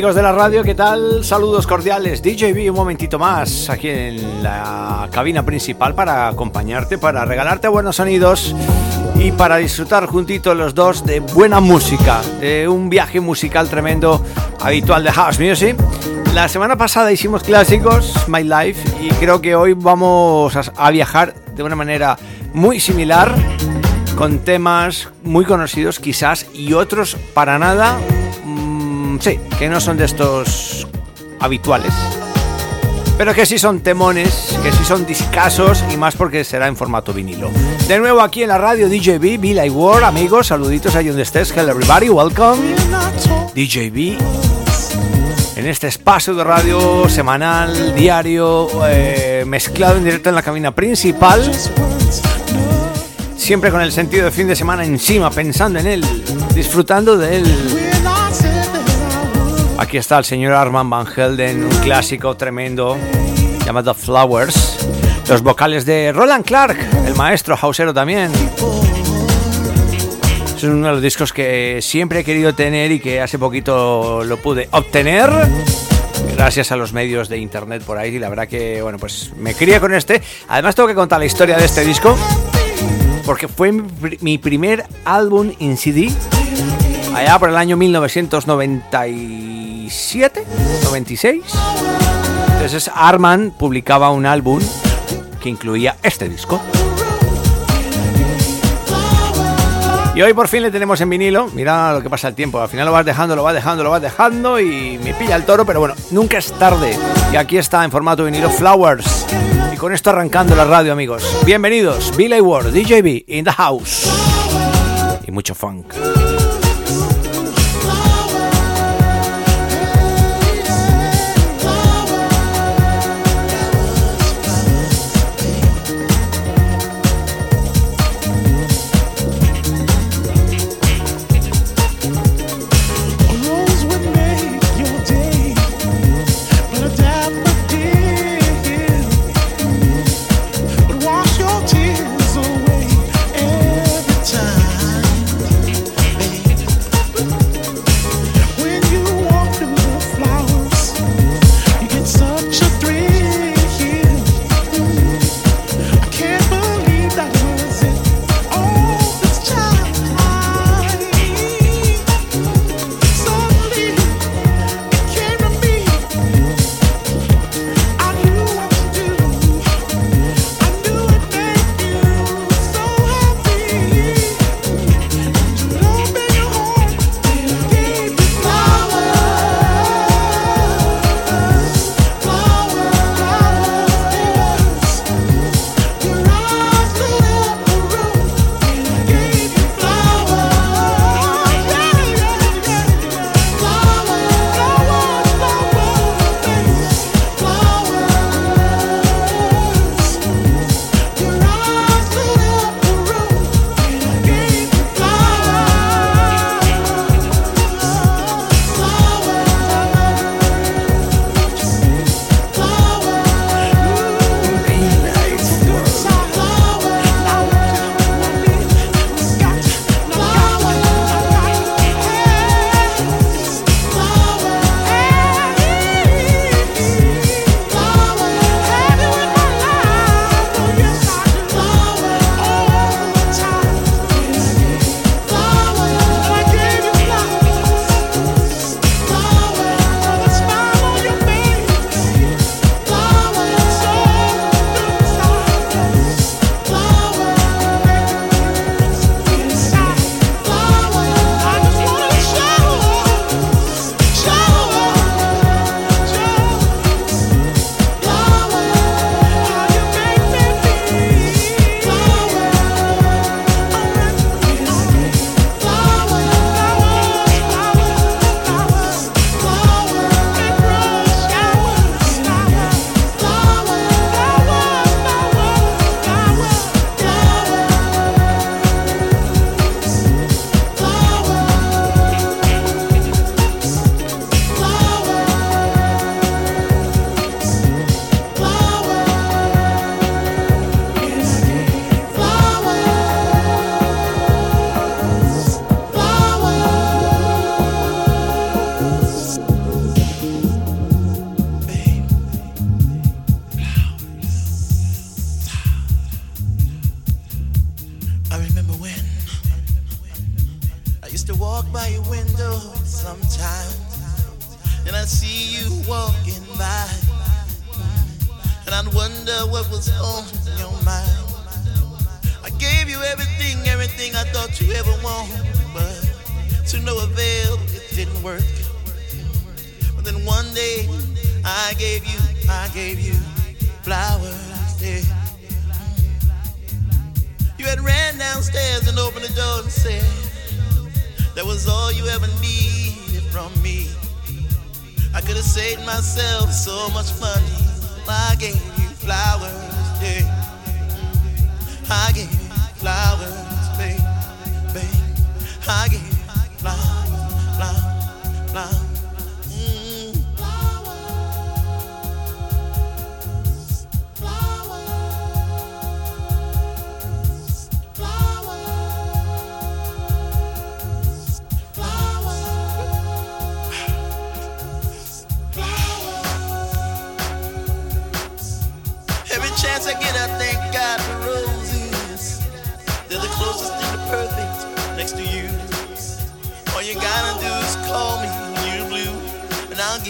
Amigos de la radio, ¿qué tal? Saludos cordiales. DJB, un momentito más aquí en la cabina principal para acompañarte, para regalarte buenos sonidos y para disfrutar juntitos los dos de buena música, de un viaje musical tremendo habitual de House Music. La semana pasada hicimos clásicos, My Life, y creo que hoy vamos a viajar de una manera muy similar, con temas muy conocidos quizás y otros para nada sí, que no son de estos habituales. Pero que sí son temones, que sí son discasos y más porque será en formato vinilo. De nuevo aquí en la radio DJB, Be Like War, amigos, saluditos ahí donde estés. Hello everybody, welcome. DJB en este espacio de radio semanal, diario, eh, mezclado en directo en la cabina principal. Siempre con el sentido de fin de semana encima, pensando en él, disfrutando de él. Aquí está el señor Armand Van Helden, un clásico tremendo llamado Flowers. Los vocales de Roland Clark, el maestro hausero también. Es uno de los discos que siempre he querido tener y que hace poquito lo pude obtener. Gracias a los medios de internet por ahí. Y la verdad que, bueno, pues me crié con este. Además tengo que contar la historia de este disco. Porque fue mi primer álbum en CD. Allá por el año 1990 97, 96. Entonces Arman publicaba un álbum que incluía este disco. Y hoy por fin le tenemos en vinilo. Mira lo que pasa el tiempo. Al final lo vas dejando, lo vas dejando, lo vas dejando y me pilla el toro, pero bueno, nunca es tarde. Y aquí está en formato vinilo Flowers. Y con esto arrancando la radio, amigos. Bienvenidos, Billy Ward, DJB, in the house. Y mucho funk.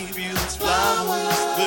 Give you flowers,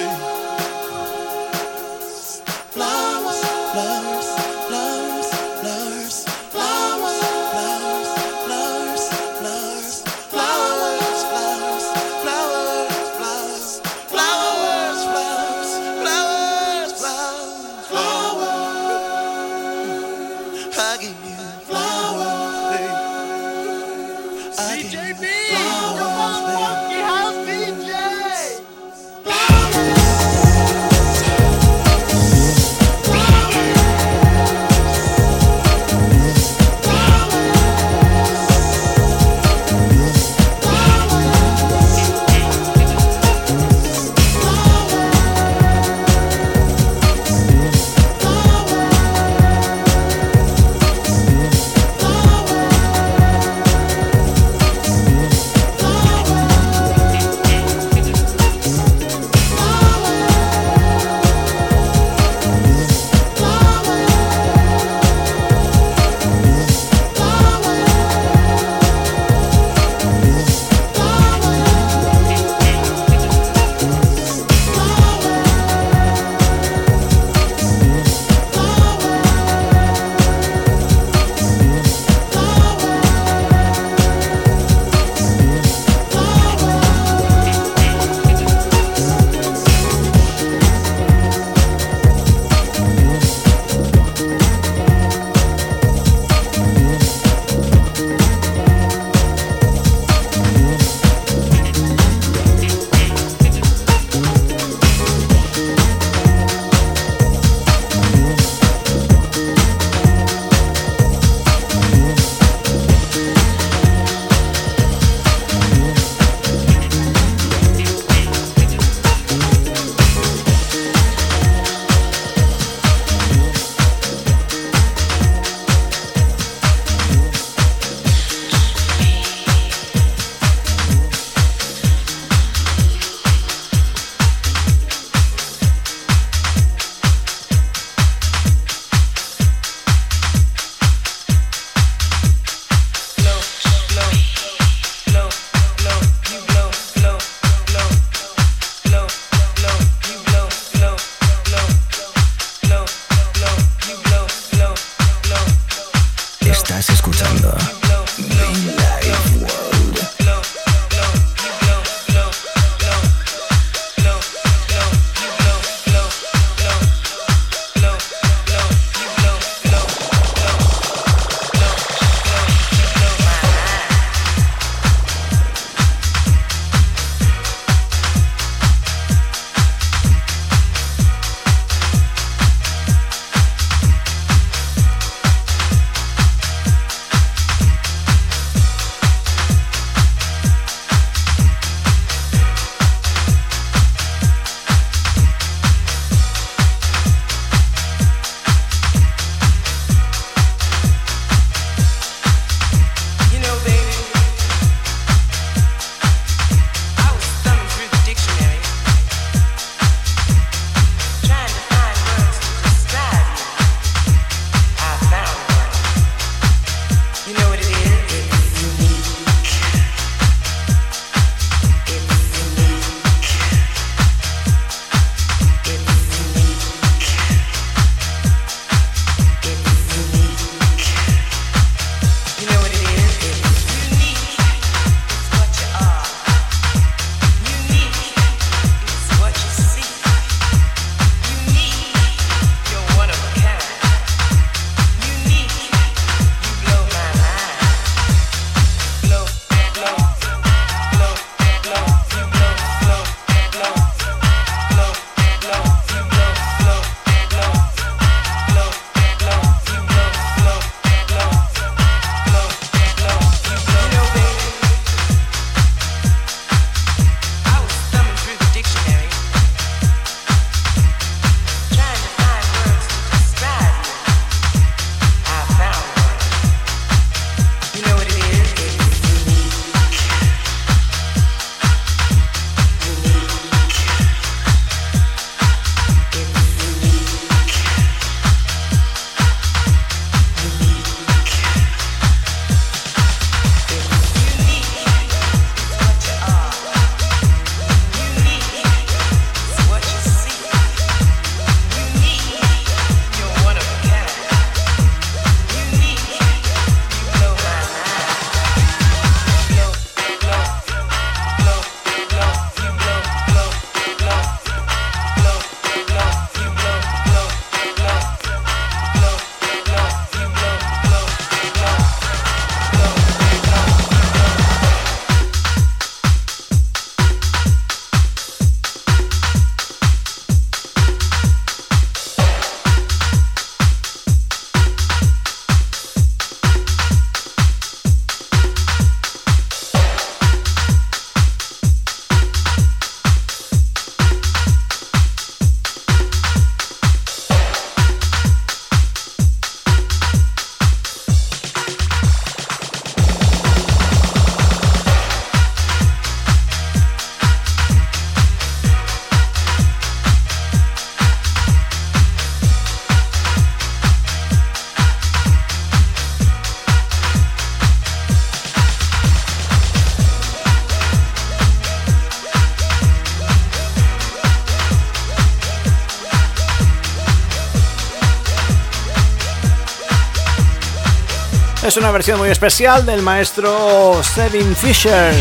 Es una versión muy especial del maestro Sevin Fisher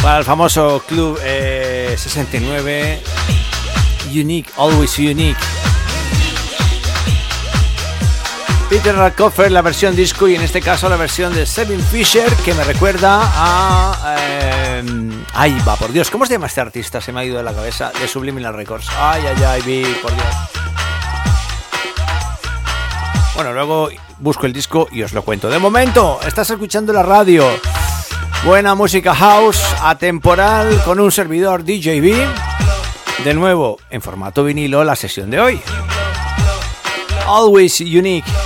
para el famoso Club 69 eh, Unique, Always Unique. Peter Rockofer, la versión disco y en este caso la versión de Sevin Fisher que me recuerda a... Eh, ay, va, por Dios, ¿cómo se llama este artista? Se me ha ido de la cabeza, de Subliminal Records. Ay, ay, ay, vi, por Dios. Bueno, luego busco el disco y os lo cuento. De momento, estás escuchando la radio. Buena música house, atemporal, con un servidor DJB. De nuevo, en formato vinilo, la sesión de hoy. Always unique.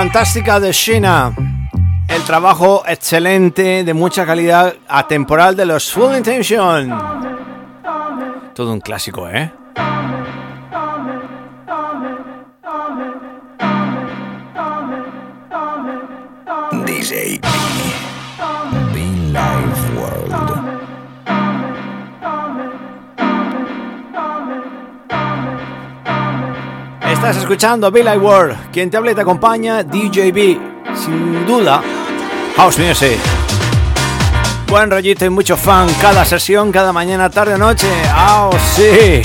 Fantástica de Sheena. El trabajo excelente, de mucha calidad, atemporal de los Full Intention. Todo un clásico, ¿eh? Estás escuchando Bill World. Quien te habla y te acompaña, DJB. Sin duda, House Music. Buen rollito y mucho fan. Cada sesión, cada mañana, tarde noche. ¡Oh, sí!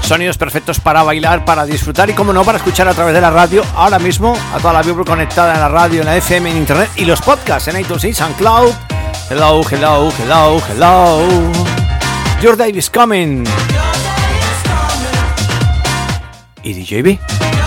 Sonidos perfectos para bailar, para disfrutar y, como no, para escuchar a través de la radio. Ahora mismo, a toda la Biblia conectada en la radio, en la FM, en internet y los podcasts en iTunes y SoundCloud. Hello, hello, hello, hello. Your day is coming. Y DJB.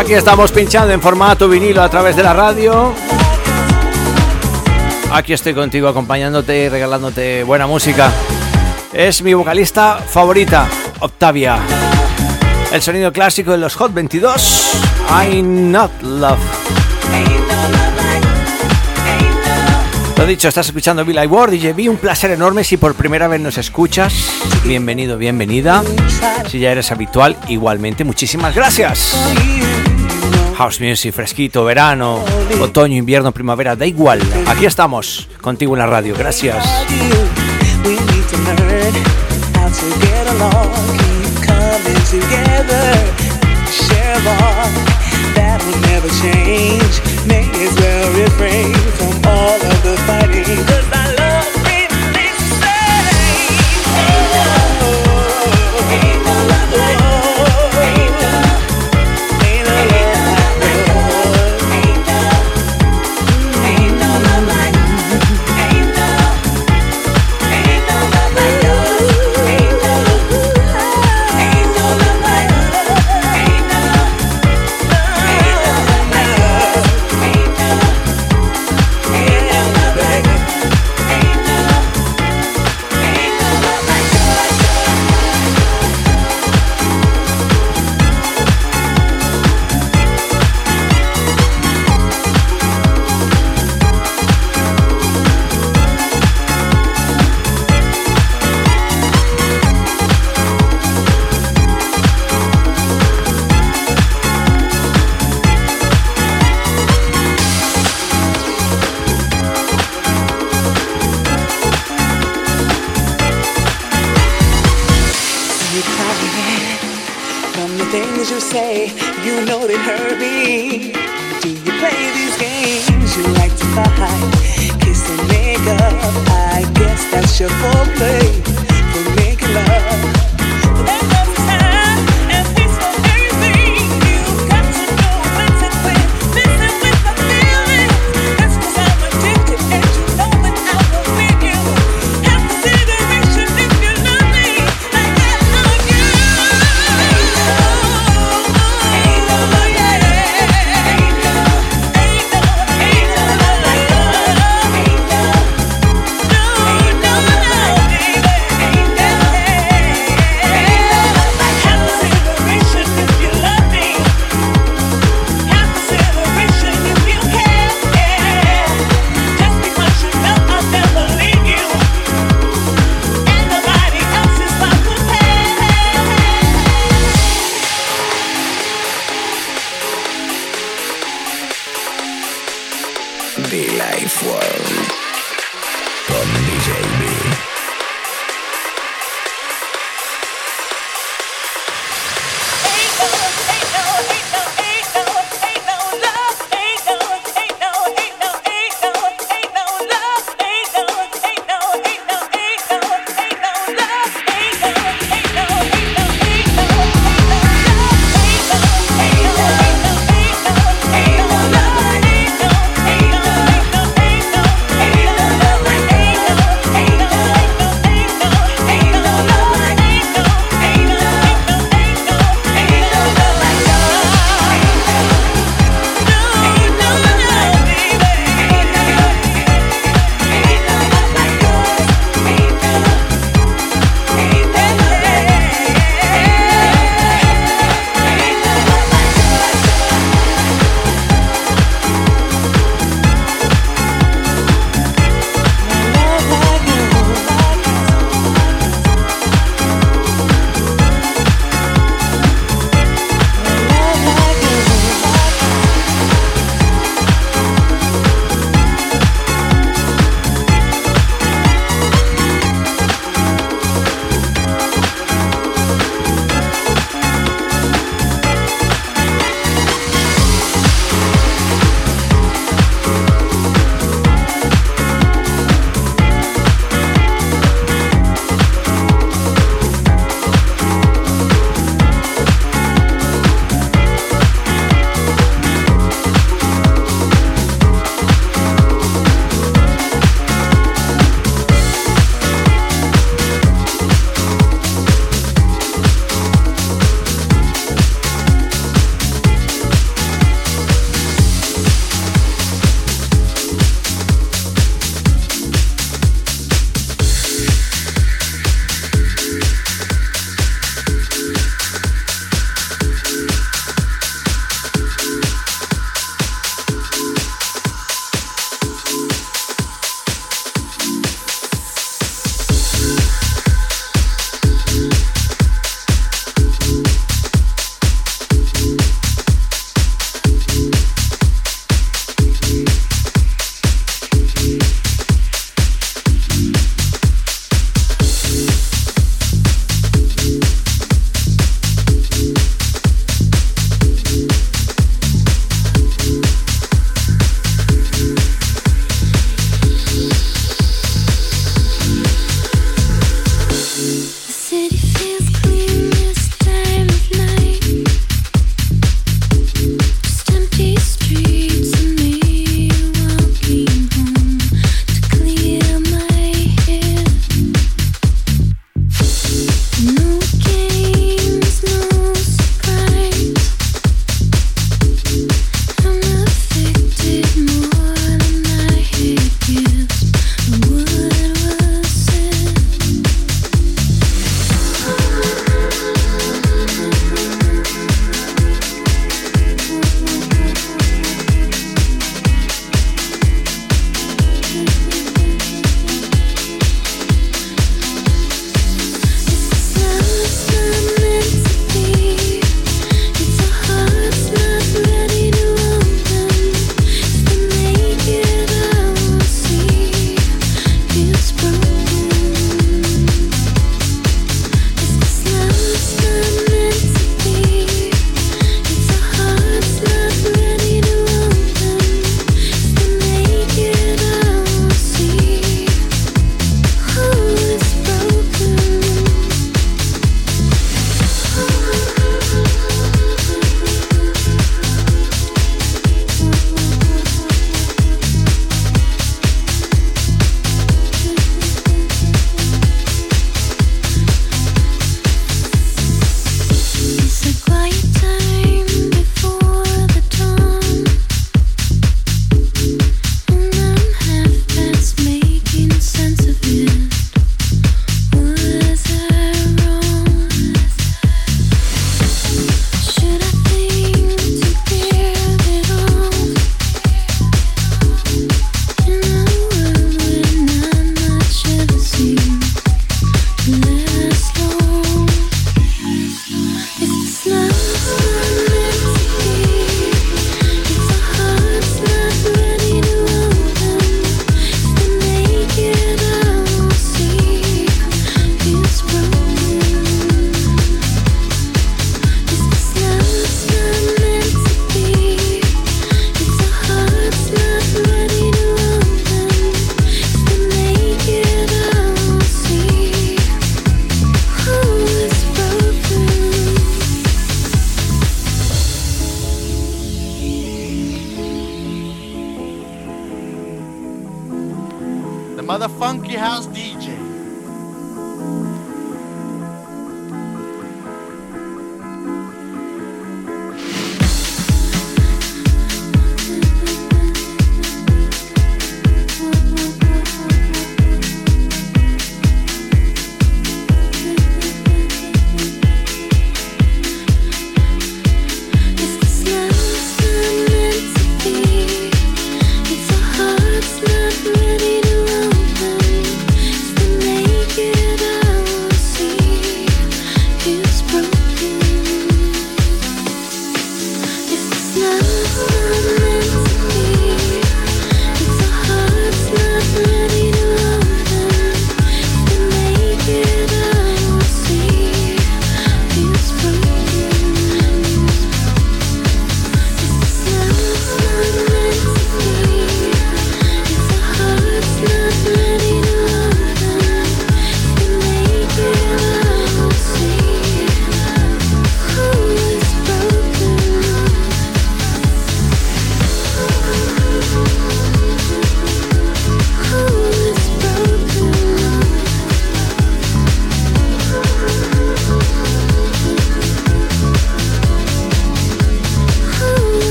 Aquí estamos pinchando en formato vinilo a través de la radio. Aquí estoy contigo acompañándote y regalándote buena música. Es mi vocalista favorita, Octavia. El sonido clásico de los Hot 22, I Not Love. Lo dicho, estás escuchando Bill Ward y vi un placer enorme si por primera vez nos escuchas. Bienvenido, bienvenida. Si ya eres habitual, igualmente, muchísimas gracias. House Music, fresquito, verano, otoño, invierno, primavera, da igual. Aquí estamos contigo en la radio. Gracias. May as well refrain from all of the fighting.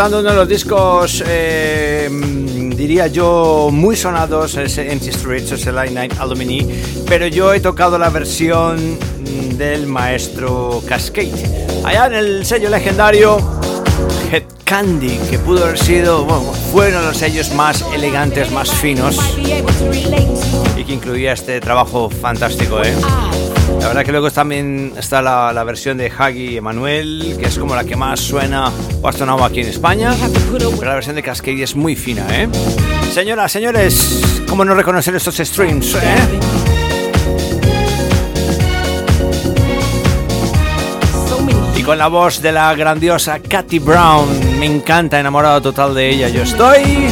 Recordando uno de los discos, eh, diría yo, muy sonados, ese Empty Streets, ese Line Night Alumni, pero yo he tocado la versión del maestro Cascade. Allá en el sello legendario Head Candy, que pudo haber sido, bueno, fueron los sellos más elegantes, más finos, y que incluía este trabajo fantástico, ¿eh? La verdad que luego también está la, versión de Hagi Emanuel, que es como la que más suena o ha sonado aquí en España. Pero la versión de Cascade es muy fina, ¿eh? Señoras, señores, ¿cómo no reconocer estos streams, eh? Y con la voz de la grandiosa Katy Brown, me encanta, enamorado total de ella, yo estoy.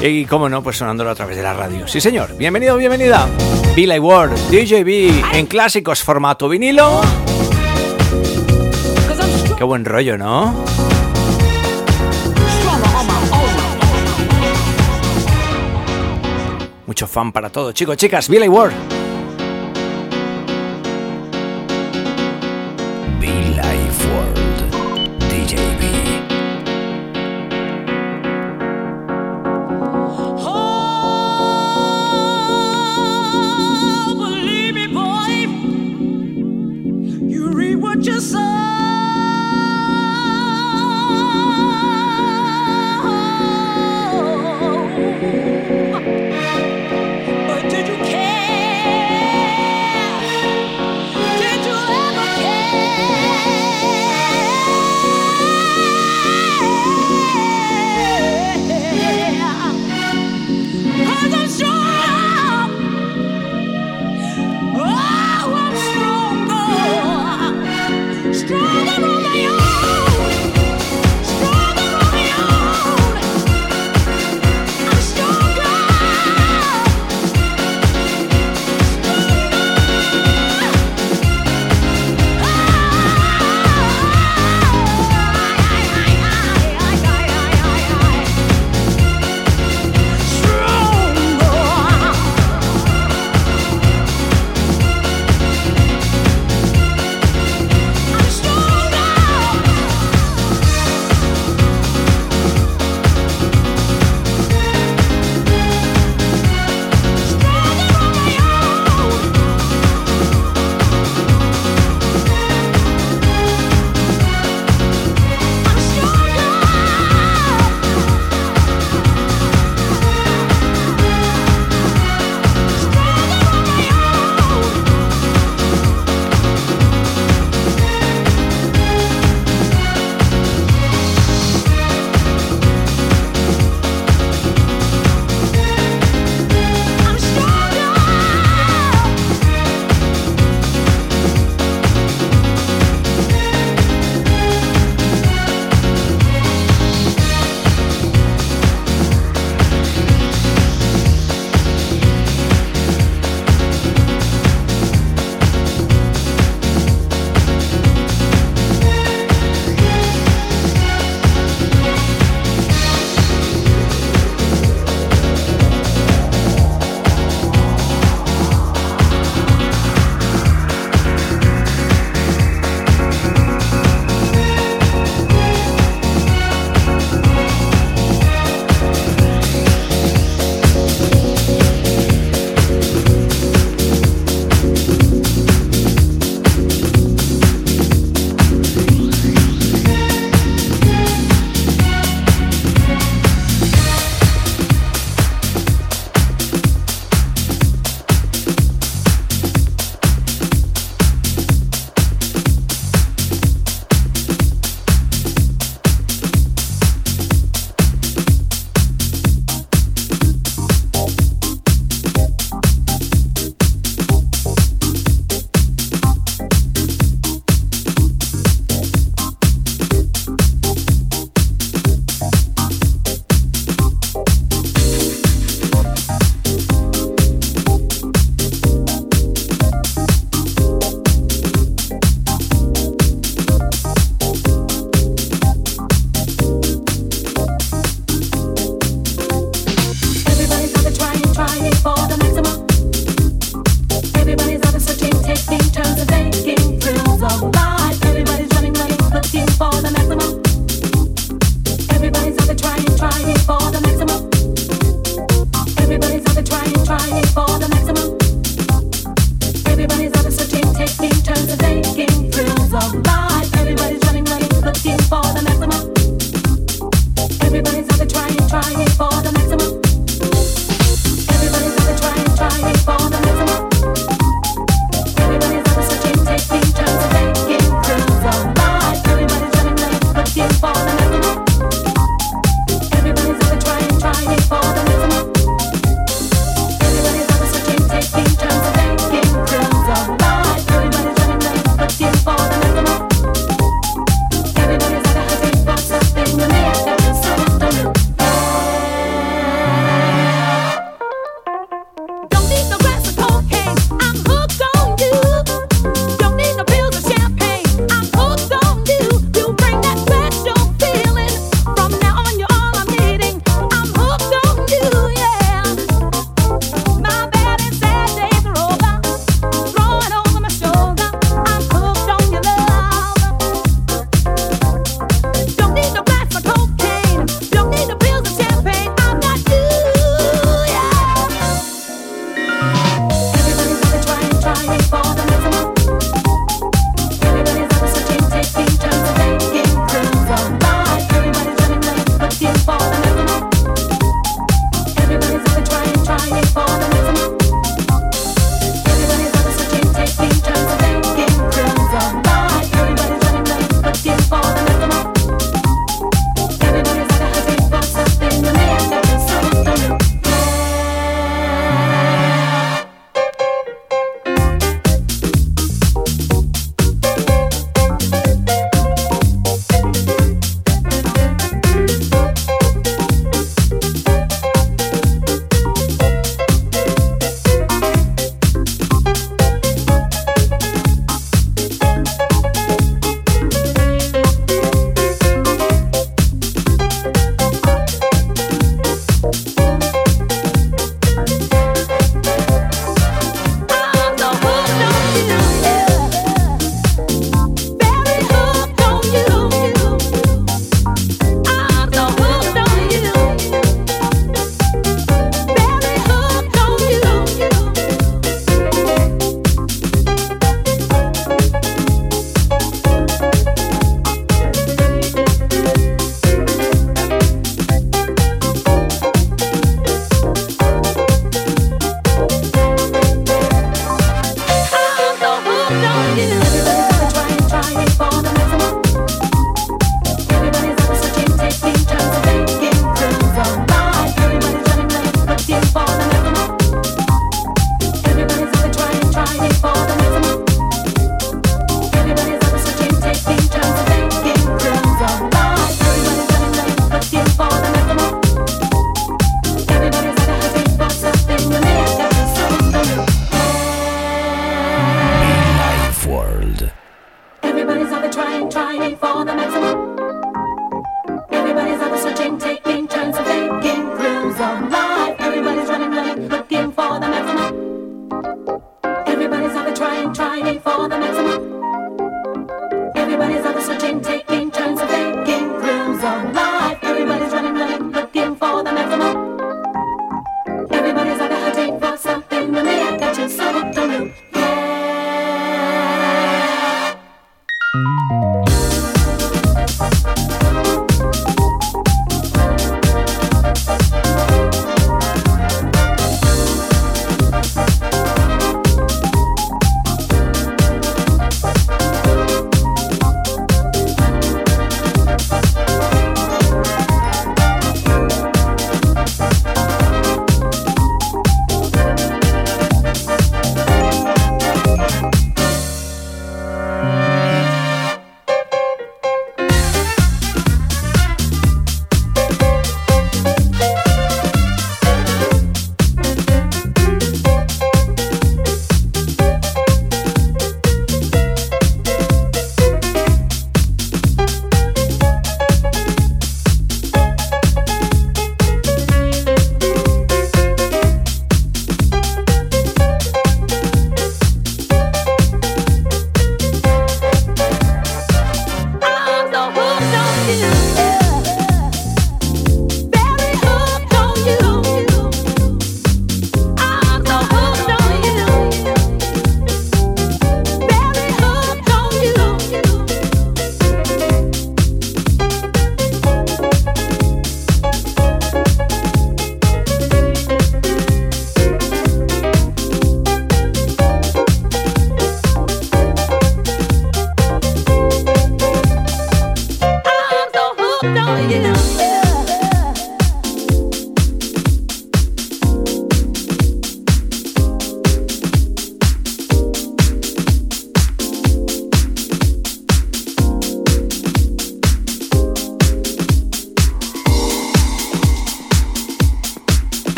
Y cómo no, pues sonándolo a través de la radio. Sí, señor. Bienvenido, bienvenida. Billy Ward, DJB, en clásicos formato vinilo. Qué buen rollo, ¿no? Mucho fan para todo, chicos, chicas. Billy Ward. Bye.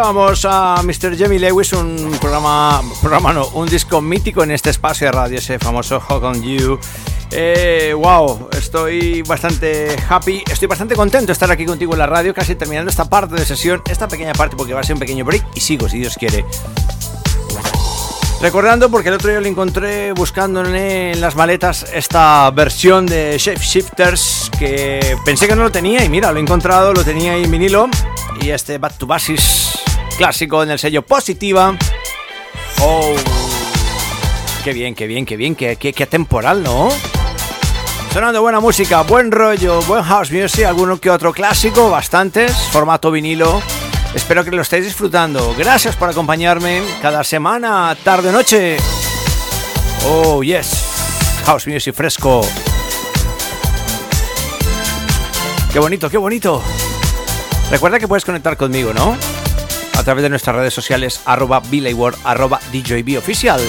Escuchábamos a Mr. Jamie Lewis, un programa, programa no, un disco mítico en este espacio de radio, ese famoso Hug on You. Eh, wow, estoy bastante happy, estoy bastante contento de estar aquí contigo en la radio, casi terminando esta parte de sesión, esta pequeña parte porque va a ser un pequeño break y sigo si Dios quiere. Recordando, porque el otro día lo encontré buscando en las maletas esta versión de Shape Shifters que pensé que no lo tenía y mira, lo he encontrado, lo tenía en vinilo y este Back to Basis clásico en el sello Positiva. Oh, qué bien, qué bien, qué bien, qué, qué, qué temporal, ¿no? Sonando buena música, buen rollo, buen house music, alguno que otro clásico, bastantes, formato vinilo. Espero que lo estéis disfrutando. Gracias por acompañarme cada semana, tarde, noche. Oh, yes. House music fresco. Qué bonito, qué bonito. Recuerda que puedes conectar conmigo, ¿no? A través de nuestras redes sociales arroba arroba DJB oficial.